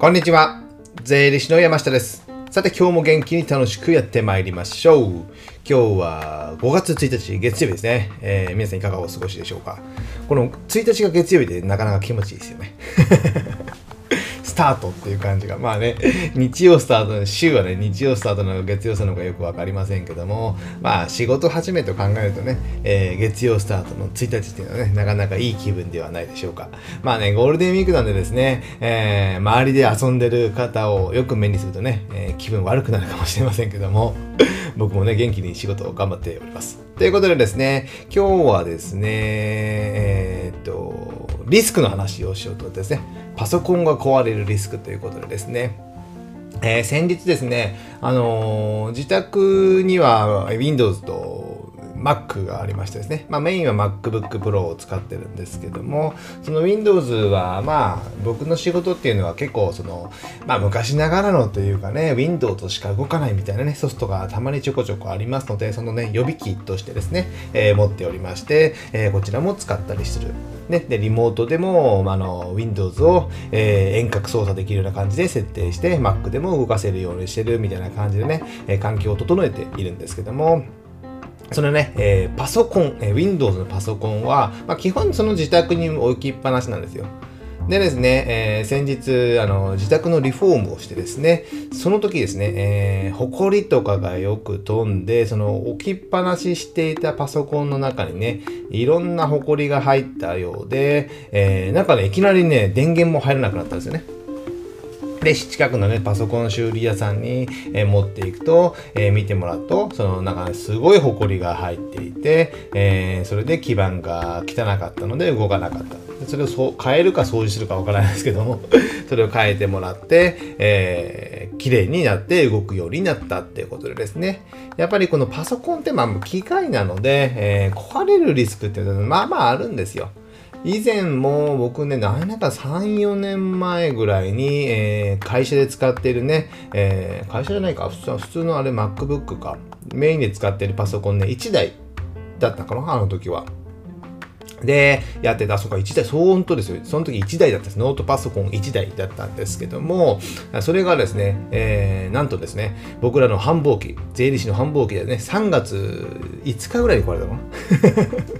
こんにちは。税理士の山下です。さて今日も元気に楽しくやってまいりましょう。今日は5月1日月曜日ですね。えー皆さんいかがお過ごしでしょうか。この1日が月曜日でなかなか気持ちいいですよね。スタートっていう感じが。まあね、日曜スタートの、週はね、日曜スタートなのか月曜スタートなのかよくわかりませんけども、まあ仕事始めと考えるとね、えー月曜スタートの1日っていうのはね、なかなかいい気分ではないでしょうか。まあね、ゴールデンウィークなんでですね、えー周りで遊んでる方をよく目にするとね、えー気分悪くなるかもしれませんけども、僕もね、元気に仕事を頑張っております。ということでですね、今日はですね、えーっと、リスクの話をしようとですね、パソコンが壊れるリスクということでですね、えー先日ですね、あのー自宅には Windows と Mac がありましてですね、まあ、メインは MacBook Pro を使ってるんですけども、その Windows はまあ僕の仕事っていうのは結構その、まあ昔ながらのというかね、Windows しか動かないみたいなね、ソフトがたまにちょこちょこありますので、そのね、予備機としてですね、えー持っておりまして、えーこちらも使ったりする。ね、で、リモートでも、まあの、Windows を、えー遠隔操作できるような感じで設定して、Mac でも動かせるようにしてるみたいな感じでね、え環境を整えているんですけども、そのね、えーパソコン、えー Windows のパソコンは、まあ、基本その自宅に置きっぱなしなんですよ。でですね、えー先日あの、自宅のリフォームをしてですね、その時ですね、えー、埃とかがよく飛んで、その置きっぱなししていたパソコンの中にね、いろんな埃が入ったようで、えー、なんかね、いきなりね、電源も入らなくなったんですよね。で、近くのね、パソコン修理屋さんに、えー持っていくと、えー見てもらうと、その中にすごい埃が入っていて、えーそれで基板が汚かったので動かなかった。それをそ変えるか掃除するかわからないですけども、それを変えてもらって、えー、綺麗になって動くようになったっていうことでですね。やっぱりこのパソコンってまあ機械なので、え壊れるリスクっていうのはまあまああるんですよ。以前も僕ね、何年か3、4年前ぐらいに、えー会社で使っているね、えー会社じゃないか、普通のあれ MacBook か、メインで使っているパソコンね、1台だったかな、あの時は。で、やってた、あそこ1台、そう本当ですよ。その時1台だったんです。ノートパソコン1台だったんですけども、それがですね、えーなんとですね、僕らの繁忙期、税理士の繁忙期でね、3月5日ぐらいに壊れたのかな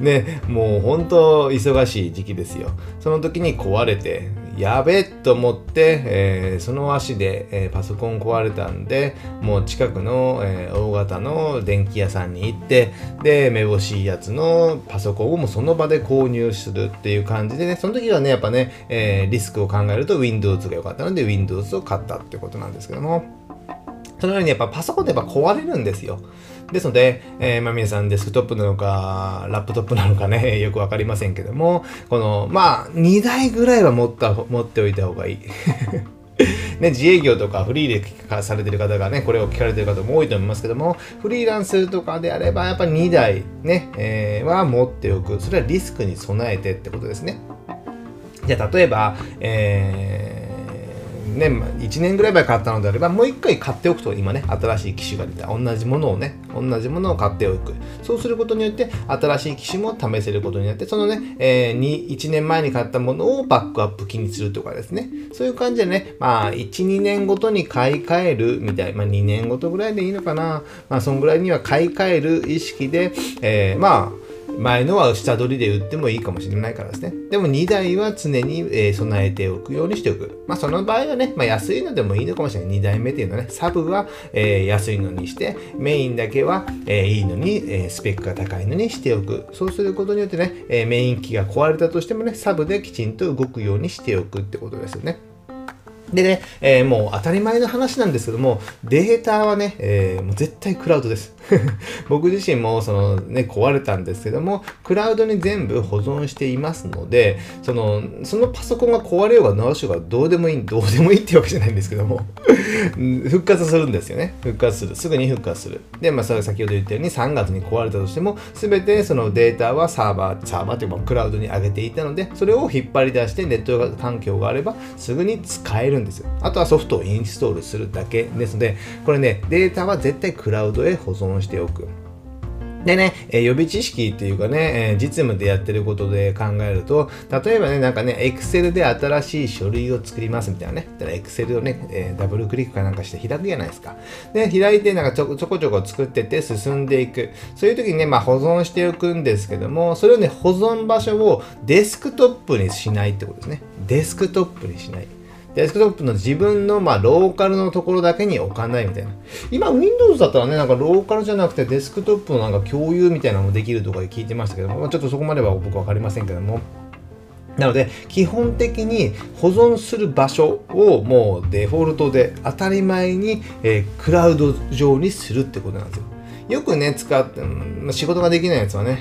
ね、もう本当忙しい時期ですよ。その時に壊れて、やべえと思って、えーその足で、えーパソコン壊れたんで、もう近くの、えー大型の電気屋さんに行って、で、めぼしいやつのパソコンをもうその場で購入するっていう感じでね、その時はね、やっぱね、えリスクを考えると Windows が良かったので Windows を買ったってことなんですけども、そのようにやっぱパソコンってやっぱ壊れるんですよ。ですので、えーまあ、皆さんデスクトップなのか、ラップトップなのかね、よくわかりませんけども、この、まあ、2台ぐらいは持った、持っておいた方がいい。ね、自営業とかフリーで聞かされてる方がね、これを聞かれてる方も多いと思いますけども、フリーランスとかであれば、やっぱ2台ね、えーは持っておく。それはリスクに備えてってことですね。じゃあ、例えば、えーね、1年ぐらい前買ったのであれば、もう1回買っておくと、今ね、新しい機種が出た。同じものをね、同じものを買っておく。そうすることによって、新しい機種も試せることによって、そのね、えー1年前に買ったものをバックアップ機にするとかですね。そういう感じでね、まあ、1、2年ごとに買い替えるみたい。まあ、2年ごとぐらいでいいのかな。まあ、そんぐらいには買い替える意識で、えーまあ、前のは下取りで売ってもいいかもしれないからですね。でも2台は常に、え備えておくようにしておく。まあその場合はね、まあ安いのでもいいのかもしれない。2台目っていうのはね、サブは、え安いのにして、メインだけは、えいいのに、えスペックが高いのにしておく。そうすることによってね、えメイン機が壊れたとしてもね、サブできちんと動くようにしておくってことですよね。でね、えもう当たり前の話なんですけども、データはね、えもう絶対クラウドです。僕自身もそのね、壊れたんですけども、クラウドに全部保存していますので、その、そのパソコンが壊れようが直しようがどうでもいい、どうでもいいってわけじゃないんですけども、復活するんですよね。復活する。すぐに復活する。で、まあ、それ先ほど言ったように3月に壊れたとしても、すべてそのデータはサーバー、サーバーというかクラウドに上げていたので、それを引っ張り出してネット環境があれば、すぐに使えるんですよ。あとはソフトをインストールするだけですので、これね、データは絶対クラウドへ保存しておく。でね、え、予備知識っていうかね、え、実務でやってることで考えると、例えばね、なんかね、Excel で新しい書類を作りますみたいなね、だから Excel をね、え、ダブルクリックかなんかして開くじゃないですか。で、開いてなんかちょちょこちょこ作ってて進んでいく。そういう時にね、まあ保存しておくんですけども、それをね、保存場所をデスクトップにしないってことですね。デスクトップにしない。デスクトップの自分の、まあ、ローカルのところだけに置かないみたいな。今、Windows だったらね、なんかローカルじゃなくてデスクトップのなんか共有みたいなのもできるとか聞いてましたけど、まあ、ちょっとそこまでは僕わかりませんけども。なので、基本的に保存する場所をもうデフォルトで当たり前に、えー、クラウド上にするってことなんですよ。よくね、使って、まあ、仕事ができないやつはね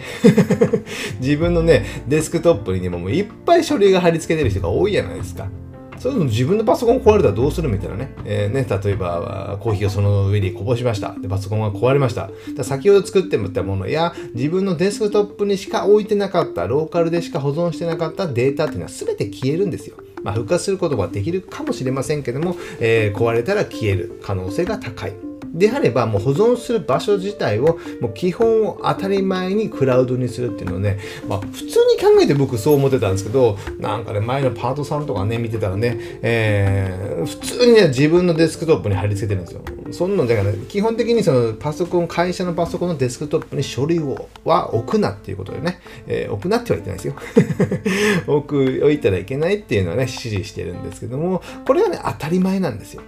自分のね、デスクトップにももういっぱい書類が貼り付けてる人が多いじゃないですか。そういうの自分のパソコン壊れたらどうするみたいなね。えー、ね、例えば、コーヒーをその上にこぼしました。で、パソコンが壊れました。先ほど作ってもったものや、自分のデスクトップにしか置いてなかった、ローカルでしか保存してなかったデータっていうのは全て消えるんですよ。まあ、復活することができるかもしれませんけども、えー、壊れたら消える可能性が高い。であれば、もう保存する場所自体を、もう基本を当たり前にクラウドにするっていうのをね、まあ、普通に考えて僕そう思ってたんですけど、なんかね、前のパートさんとかね、見てたらね、えー、普通にね、自分のデスクトップに貼り付けてるんですよ。そんなの、だから、ね、基本的にそのパソコン、会社のパソコンのデスクトップに書類をは置くなっていうことでね、えー、置くなっては言ってないですよ。置く、置いたらいけないっていうのはね、指示してるんですけども、これはね、当たり前なんですよ。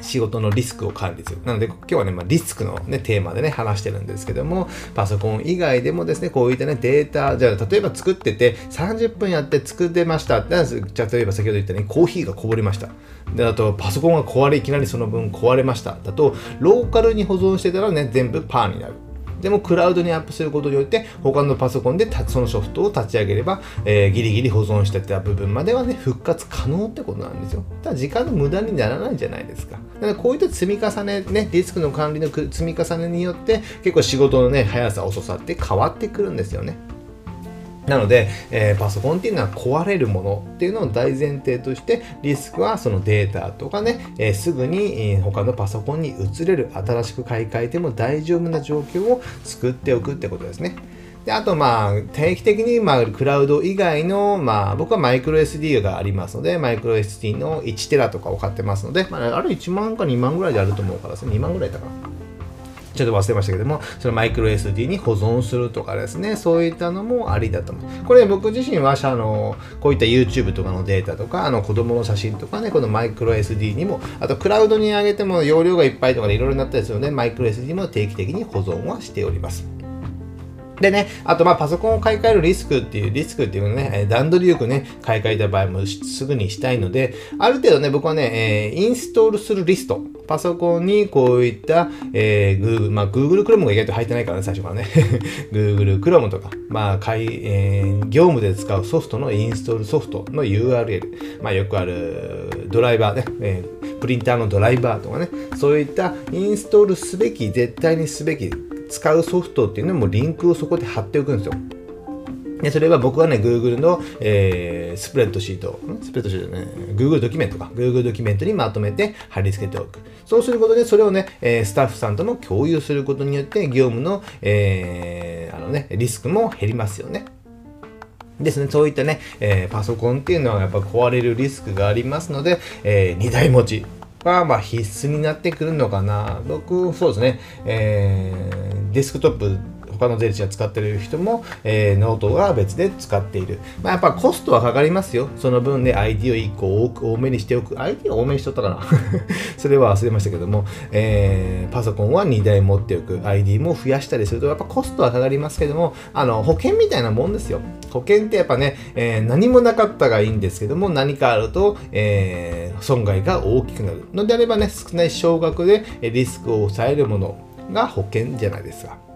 仕事のリスクを管理する。なので、今日はね、まあ、リスクの、ね、テーマでね、話してるんですけども、パソコン以外でもですね、こういったね、データ、じゃあ、例えば作ってて、30分やって作ってました。じゃあ、例えば先ほど言ったね、コーヒーがこぼれました。で、あと、パソコンが壊れ、いきなりその分壊れました。だと、ローカルに保存してたらね、全部パーになる。でもクラウドにアップすることによって他のパソコンでそのソフトを立ち上げれば、えー、ギリギリ保存してた部分まではね復活可能ってことなんですよ。ただ時間の無駄にならないじゃないですか。だからこういった積み重ねねリスクの管理の積み重ねによって結構仕事のね速さ遅さって変わってくるんですよね。なので、えー、パソコンっていうのは壊れるものっていうのを大前提として、リスクはそのデータとかね、えー、すぐに、え、他のパソコンに移れる、新しく買い替えても大丈夫な状況を作っておくってことですね。であと、まあ、定期的に、まあ、クラウド以外の、まあ、僕はマイクロ SD がありますので、マイクロ SD の1テラとかを買ってますので、まあ、あれ1万か2万ぐらいであると思うからです、2万ぐらいだから。ちょっと忘れましたけども、そのマイクロ SD に保存するとかですね、そういったのもありだと思う。これ僕自身は、あの、こういった YouTube とかのデータとか、あの子供の写真とかね、このマイクロ SD にも、あとクラウドに上げても容量がいっぱいとかでいろいろなったりするので、マイクロ SD も定期的に保存はしております。でね、あとまあパソコンを買い替えるリスクっていう、リスクっていうのね、段取りよくね、買い替えた場合もすぐにしたいので、ある程度ね、僕はね、えー、インストールするリスト、パソコンにこういった、えー、Google、まあ Google Chrome が意外と入ってないからね、最初からね。Google Chrome とか、まあ、買い、えー、業務で使うソフトのインストールソフトの URL、まあよくあるドライバーね、えー、プリンターのドライバーとかね、そういったインストールすべき、絶対にすべき、使うソフトっていうのもリンクをそこで貼っておくんですよ。でそれは僕はね、Google の、えー、スプレッドシート、スプレッドシートね、Google ドキュメントか、Google ドキュメントにまとめて貼り付けておく。そうすることで、それをね、えー、スタッフさんとも共有することによって、業務の、えー、あのね、リスクも減りますよね。ですね、そういったね、えー、パソコンっていうのはやっぱ壊れるリスクがありますので、えー、2台持ち、はまあ必須になってくるのかな。僕、そうですね、えー、デスクトップ他の税理士が使ってる人も、えー、ノートは別で使っている。まあ、やっぱコストはかかりますよ。その分、ね、ID を1個多く多めにしておく。ID を多めにしとったかな それは忘れましたけども、えー、パソコンは2台持っておく。ID も増やしたりすると、やっぱコストはかかりますけども、あの、保険みたいなもんですよ。保険ってやっぱね、えー、何もなかったがいいんですけども、何かあると、えー、損害が大きくなるのであればね、少ない少額でリスクを抑えるものが保険じゃないですか。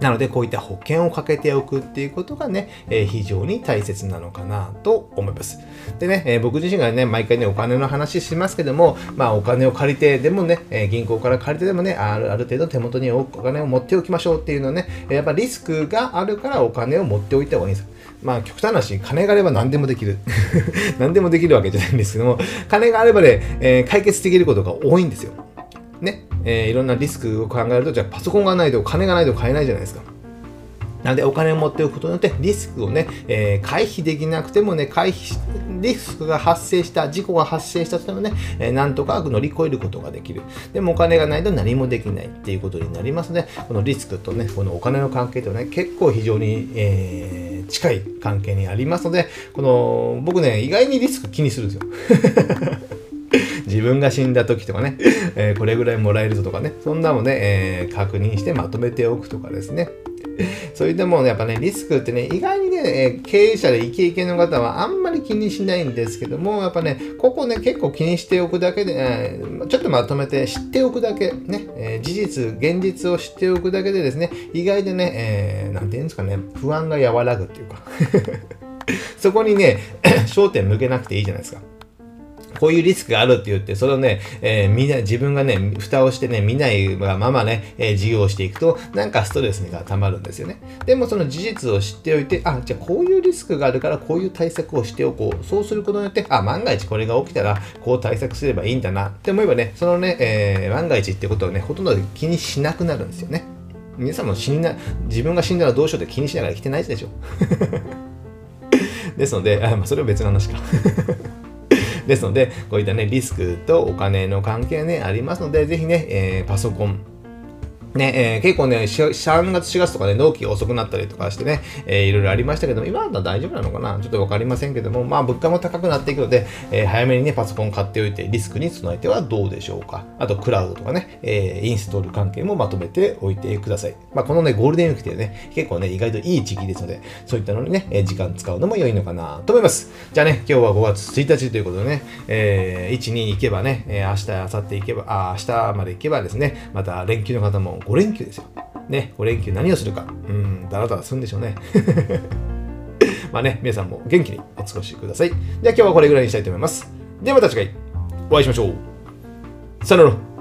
なので、こういった保険をかけておくっていうことがね、えー、非常に大切なのかなと思います。でね、えー、僕自身がね、毎回ね、お金の話しますけども、まあ、お金を借りてでもね、えー、銀行から借りてでもね、あるある程度手元にお金を持っておきましょうっていうのはね、やっぱリスクがあるからお金を持っておいた方がいいんです。まあ極端な話、金があれば何でもできる。何でもできるわけじゃないんですけども、金があればね、え、解決できることが多いんですよ。ね、えー、いろんなリスクを考えると、じゃあパソコンがないと金がないと買えないじゃないですか。なので、お金を持っておくことによって、リスクをね、えー、回避できなくてもね、回避リスクが発生した、事故が発生したとしてもね、えー、なんとか乗り越えることができる。でもお金がないと何もできないっていうことになりますので、このリスクとね、このお金の関係とね、結構非常に、えー、近い関係にありますので、この、僕ね、意外にリスク気にするんですよ。自分が死んだ時とかね、えー、これぐらいもらえるぞとかね、そんなのね、えー、確認してまとめておくとかですね。それでもねやっぱね、リスクってね、意外にねえ、経営者でイケイケの方はあんまり気にしないんですけども、やっぱね、ここね、結構気にしておくだけで、えー、ちょっとまとめて知っておくだけ、ね、えー、事実、現実を知っておくだけでですね、意外とね、えー、なんていうんですかね、不安が和らぐっていうか そこにね、焦点向けなくていいじゃないですか。こういうリスクがあるって言って、それをね、えー、みんな、自分がね、蓋をしてね、見ないままね、えー、事業をしていくと、なんかストレスが溜まるんですよね。でもその事実を知っておいて、あ、じゃあこういうリスクがあるから、こういう対策をしておこう。そうすることによって、あ、万が一これが起きたら、こう対策すればいいんだなって思えばね、そのね、えー、万が一ってことをね、ほとんど気にしなくなるんですよね。皆さんも死にな、自分が死んだらどうしようって気にしながら生きてないでしょ。ですので、あまあ、それは別の話かですので、こういったね、リスクとお金の関係ね、ありますので、ぜひね、えー、パソコン、ね、えー、結構ね、3月、4月とかね、納期遅くなったりとかしてね、えー、いろいろありましたけども、今だったら大丈夫なのかな？ちょっとわかりませんけども、まあ、物価も高くなっていくので、えー、早めにね、パソコン買っておいて、リスクに備えてはどうでしょうか？あと、クラウドとかね、えー、インストール関係もまとめておいてください。まあ、このね、ゴールデンウィークってね、結構ね、意外といい時期ですので、そういったのにね、え時間使うのも良いのかなと思います。じゃあね、今日は5月1日ということでね、えー、1、2行けばね、え、明日、明後日行けば、あ、明日まで行けばですね、また連休の方も5連休ですよ。ね、5連休何をするか、うん、だらだらするんでしょうね。まあね、皆さんも元気にお過ごしください。じゃあ今日はこれぐらいにしたいと思います。ではまた次回お会いしましょう。さよなら。